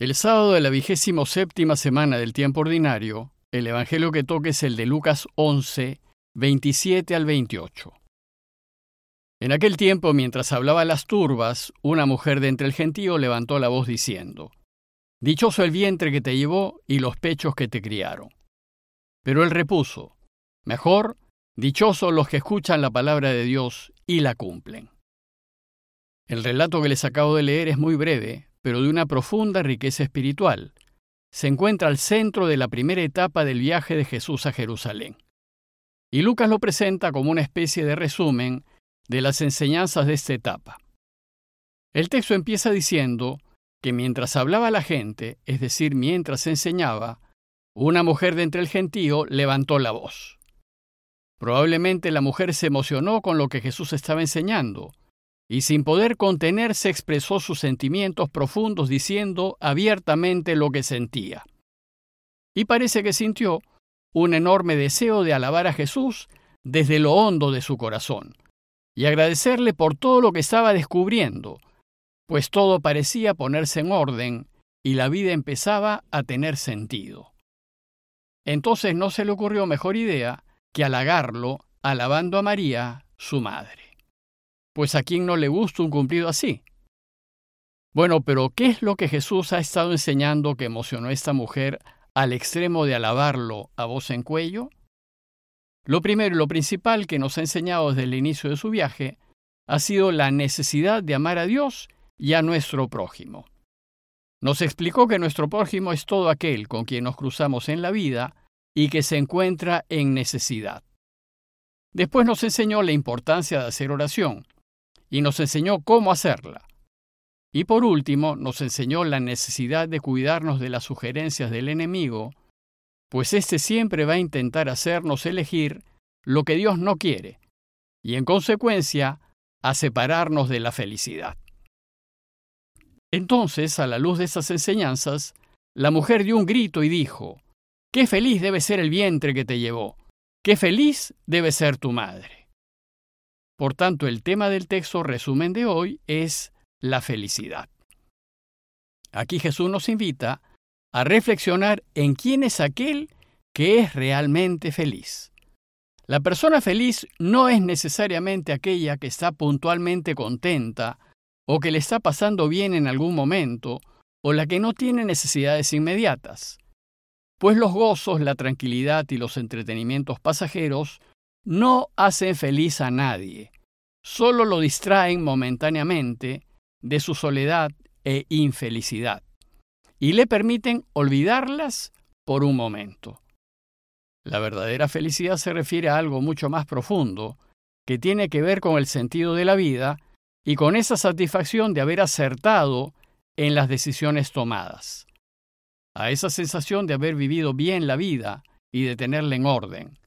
El sábado de la vigésimo séptima semana del tiempo ordinario, el Evangelio que toque es el de Lucas 11, 27 al 28. En aquel tiempo, mientras hablaba las turbas, una mujer de entre el gentío levantó la voz diciendo, Dichoso el vientre que te llevó y los pechos que te criaron. Pero él repuso, Mejor, dichosos los que escuchan la palabra de Dios y la cumplen. El relato que les acabo de leer es muy breve, pero de una profunda riqueza espiritual. Se encuentra al centro de la primera etapa del viaje de Jesús a Jerusalén. Y Lucas lo presenta como una especie de resumen de las enseñanzas de esta etapa. El texto empieza diciendo que mientras hablaba la gente, es decir, mientras enseñaba, una mujer de entre el gentío levantó la voz. Probablemente la mujer se emocionó con lo que Jesús estaba enseñando, y sin poder contenerse expresó sus sentimientos profundos diciendo abiertamente lo que sentía. Y parece que sintió un enorme deseo de alabar a Jesús desde lo hondo de su corazón, y agradecerle por todo lo que estaba descubriendo, pues todo parecía ponerse en orden y la vida empezaba a tener sentido. Entonces no se le ocurrió mejor idea que halagarlo alabando a María, su madre. Pues a quién no le gusta un cumplido así. Bueno, pero ¿qué es lo que Jesús ha estado enseñando que emocionó a esta mujer al extremo de alabarlo a voz en cuello? Lo primero y lo principal que nos ha enseñado desde el inicio de su viaje ha sido la necesidad de amar a Dios y a nuestro prójimo. Nos explicó que nuestro prójimo es todo aquel con quien nos cruzamos en la vida y que se encuentra en necesidad. Después nos enseñó la importancia de hacer oración, y nos enseñó cómo hacerla. Y por último, nos enseñó la necesidad de cuidarnos de las sugerencias del enemigo, pues éste siempre va a intentar hacernos elegir lo que Dios no quiere, y en consecuencia, a separarnos de la felicidad. Entonces, a la luz de estas enseñanzas, la mujer dio un grito y dijo, Qué feliz debe ser el vientre que te llevó, qué feliz debe ser tu madre. Por tanto, el tema del texto resumen de hoy es la felicidad. Aquí Jesús nos invita a reflexionar en quién es aquel que es realmente feliz. La persona feliz no es necesariamente aquella que está puntualmente contenta o que le está pasando bien en algún momento o la que no tiene necesidades inmediatas, pues los gozos, la tranquilidad y los entretenimientos pasajeros no hacen feliz a nadie, solo lo distraen momentáneamente de su soledad e infelicidad y le permiten olvidarlas por un momento. La verdadera felicidad se refiere a algo mucho más profundo, que tiene que ver con el sentido de la vida y con esa satisfacción de haber acertado en las decisiones tomadas, a esa sensación de haber vivido bien la vida y de tenerla en orden,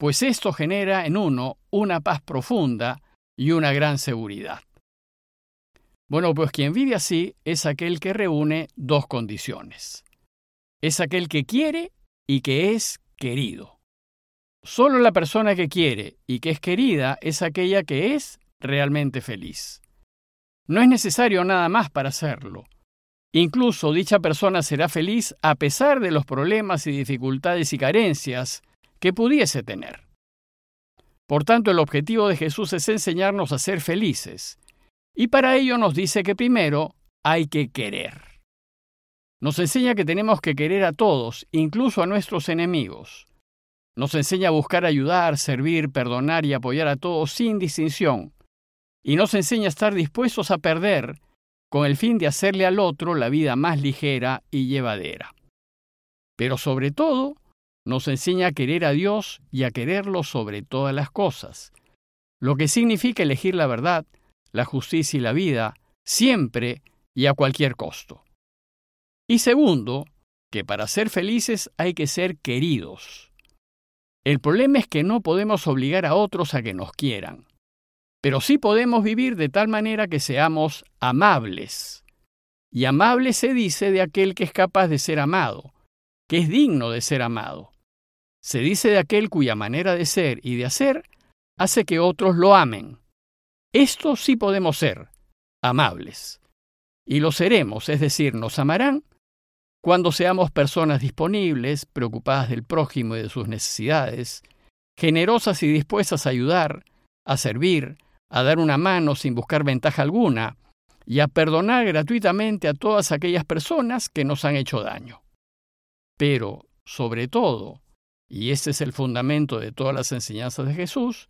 pues esto genera en uno una paz profunda y una gran seguridad. Bueno, pues quien vive así es aquel que reúne dos condiciones. Es aquel que quiere y que es querido. Solo la persona que quiere y que es querida es aquella que es realmente feliz. No es necesario nada más para hacerlo. Incluso dicha persona será feliz a pesar de los problemas y dificultades y carencias que pudiese tener. Por tanto, el objetivo de Jesús es enseñarnos a ser felices. Y para ello nos dice que primero hay que querer. Nos enseña que tenemos que querer a todos, incluso a nuestros enemigos. Nos enseña a buscar ayudar, servir, perdonar y apoyar a todos sin distinción. Y nos enseña a estar dispuestos a perder con el fin de hacerle al otro la vida más ligera y llevadera. Pero sobre todo, nos enseña a querer a Dios y a quererlo sobre todas las cosas, lo que significa elegir la verdad, la justicia y la vida, siempre y a cualquier costo. Y segundo, que para ser felices hay que ser queridos. El problema es que no podemos obligar a otros a que nos quieran, pero sí podemos vivir de tal manera que seamos amables. Y amable se dice de aquel que es capaz de ser amado, que es digno de ser amado. Se dice de aquel cuya manera de ser y de hacer hace que otros lo amen. Esto sí podemos ser, amables. Y lo seremos, es decir, nos amarán cuando seamos personas disponibles, preocupadas del prójimo y de sus necesidades, generosas y dispuestas a ayudar, a servir, a dar una mano sin buscar ventaja alguna, y a perdonar gratuitamente a todas aquellas personas que nos han hecho daño. Pero, sobre todo, y este es el fundamento de todas las enseñanzas de Jesús,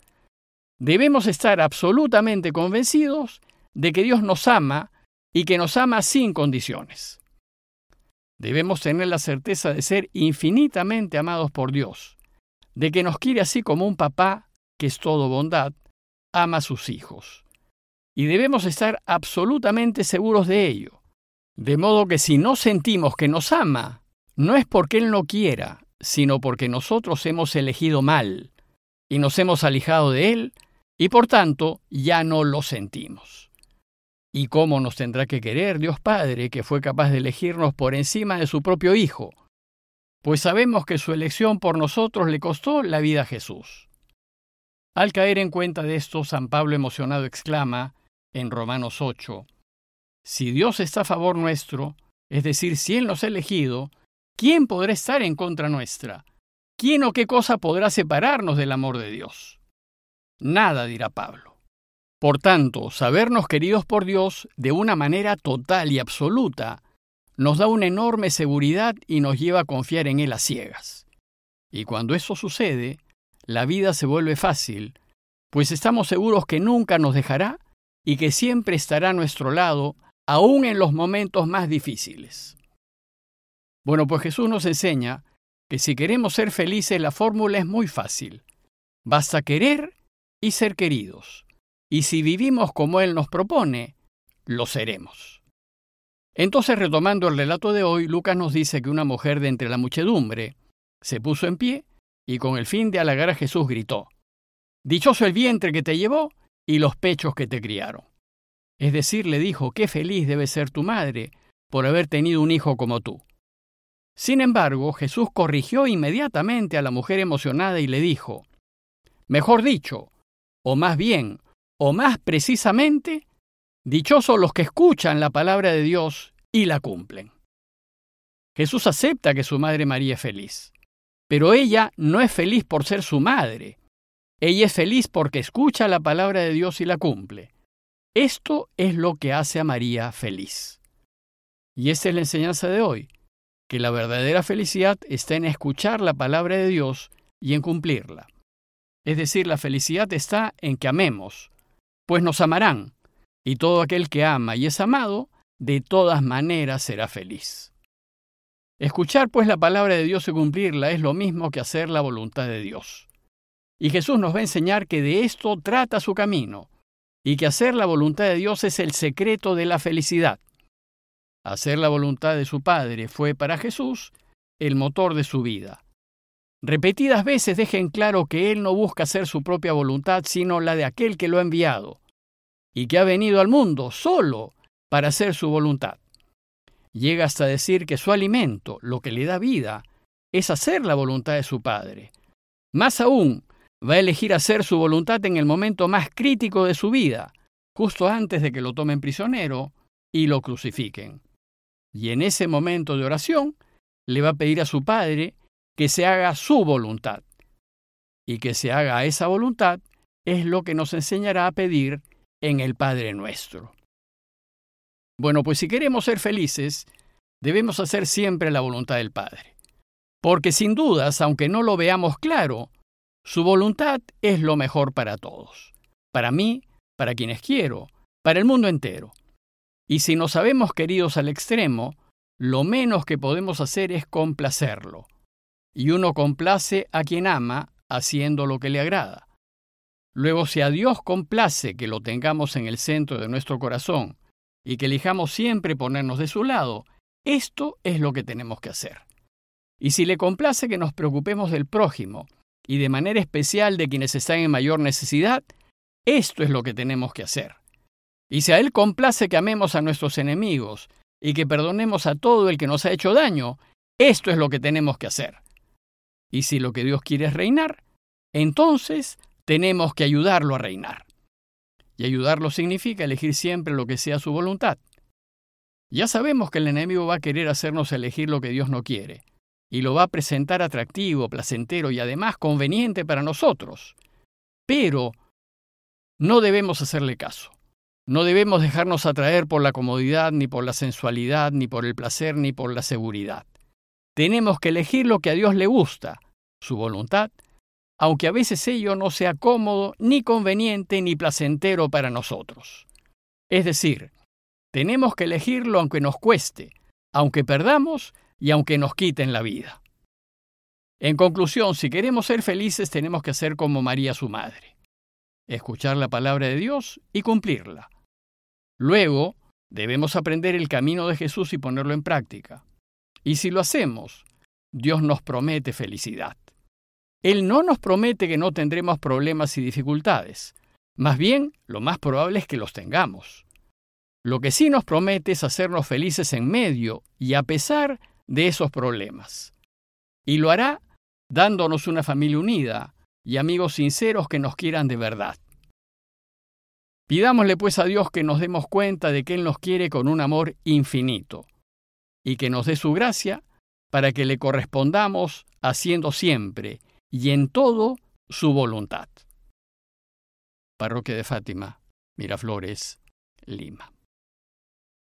debemos estar absolutamente convencidos de que Dios nos ama y que nos ama sin condiciones. Debemos tener la certeza de ser infinitamente amados por Dios, de que nos quiere así como un papá, que es todo bondad, ama a sus hijos. Y debemos estar absolutamente seguros de ello. De modo que si no sentimos que nos ama, no es porque Él no quiera, sino porque nosotros hemos elegido mal y nos hemos alejado de Él y por tanto ya no lo sentimos. ¿Y cómo nos tendrá que querer Dios Padre que fue capaz de elegirnos por encima de su propio Hijo? Pues sabemos que su elección por nosotros le costó la vida a Jesús. Al caer en cuenta de esto, San Pablo emocionado exclama en Romanos 8, Si Dios está a favor nuestro, es decir, si Él nos ha elegido, ¿quién podrá estar en contra nuestra? ¿Quién o qué cosa podrá separarnos del amor de Dios? Nada, dirá Pablo. Por tanto, sabernos queridos por Dios de una manera total y absoluta nos da una enorme seguridad y nos lleva a confiar en Él a ciegas. Y cuando eso sucede, la vida se vuelve fácil, pues estamos seguros que nunca nos dejará y que siempre estará a nuestro lado, aun en los momentos más difíciles. Bueno, pues Jesús nos enseña que si queremos ser felices la fórmula es muy fácil. Basta querer y ser queridos. Y si vivimos como Él nos propone, lo seremos. Entonces, retomando el relato de hoy, Lucas nos dice que una mujer de entre la muchedumbre se puso en pie y con el fin de halagar a Jesús gritó, Dichoso el vientre que te llevó y los pechos que te criaron. Es decir, le dijo, qué feliz debe ser tu madre por haber tenido un hijo como tú. Sin embargo, Jesús corrigió inmediatamente a la mujer emocionada y le dijo, Mejor dicho, o más bien, o más precisamente, dichosos los que escuchan la palabra de Dios y la cumplen. Jesús acepta que su madre María es feliz, pero ella no es feliz por ser su madre. Ella es feliz porque escucha la palabra de Dios y la cumple. Esto es lo que hace a María feliz. Y esta es la enseñanza de hoy, que la verdadera felicidad está en escuchar la palabra de Dios y en cumplirla. Es decir, la felicidad está en que amemos, pues nos amarán, y todo aquel que ama y es amado, de todas maneras será feliz. Escuchar pues la palabra de Dios y cumplirla es lo mismo que hacer la voluntad de Dios. Y Jesús nos va a enseñar que de esto trata su camino, y que hacer la voluntad de Dios es el secreto de la felicidad. Hacer la voluntad de su Padre fue para Jesús el motor de su vida. Repetidas veces dejen claro que Él no busca hacer su propia voluntad, sino la de aquel que lo ha enviado, y que ha venido al mundo solo para hacer su voluntad. Llega hasta decir que su alimento, lo que le da vida, es hacer la voluntad de su Padre. Más aún, va a elegir hacer su voluntad en el momento más crítico de su vida, justo antes de que lo tomen prisionero y lo crucifiquen. Y en ese momento de oración, le va a pedir a su Padre que se haga su voluntad. Y que se haga esa voluntad es lo que nos enseñará a pedir en el Padre nuestro. Bueno, pues si queremos ser felices, debemos hacer siempre la voluntad del Padre. Porque sin dudas, aunque no lo veamos claro, su voluntad es lo mejor para todos. Para mí, para quienes quiero, para el mundo entero. Y si nos sabemos queridos al extremo, lo menos que podemos hacer es complacerlo y uno complace a quien ama haciendo lo que le agrada. Luego, si a Dios complace que lo tengamos en el centro de nuestro corazón y que elijamos siempre ponernos de su lado, esto es lo que tenemos que hacer. Y si le complace que nos preocupemos del prójimo y de manera especial de quienes están en mayor necesidad, esto es lo que tenemos que hacer. Y si a Él complace que amemos a nuestros enemigos y que perdonemos a todo el que nos ha hecho daño, esto es lo que tenemos que hacer. Y si lo que Dios quiere es reinar, entonces tenemos que ayudarlo a reinar. Y ayudarlo significa elegir siempre lo que sea su voluntad. Ya sabemos que el enemigo va a querer hacernos elegir lo que Dios no quiere, y lo va a presentar atractivo, placentero y además conveniente para nosotros. Pero no debemos hacerle caso. No debemos dejarnos atraer por la comodidad, ni por la sensualidad, ni por el placer, ni por la seguridad. Tenemos que elegir lo que a Dios le gusta, su voluntad, aunque a veces ello no sea cómodo, ni conveniente, ni placentero para nosotros. Es decir, tenemos que elegirlo aunque nos cueste, aunque perdamos y aunque nos quiten la vida. En conclusión, si queremos ser felices tenemos que ser como María su madre, escuchar la palabra de Dios y cumplirla. Luego, debemos aprender el camino de Jesús y ponerlo en práctica. Y si lo hacemos, Dios nos promete felicidad. Él no nos promete que no tendremos problemas y dificultades. Más bien, lo más probable es que los tengamos. Lo que sí nos promete es hacernos felices en medio y a pesar de esos problemas. Y lo hará dándonos una familia unida y amigos sinceros que nos quieran de verdad. Pidámosle pues a Dios que nos demos cuenta de que Él nos quiere con un amor infinito y que nos dé su gracia para que le correspondamos haciendo siempre y en todo su voluntad. Parroquia de Fátima, Miraflores, Lima.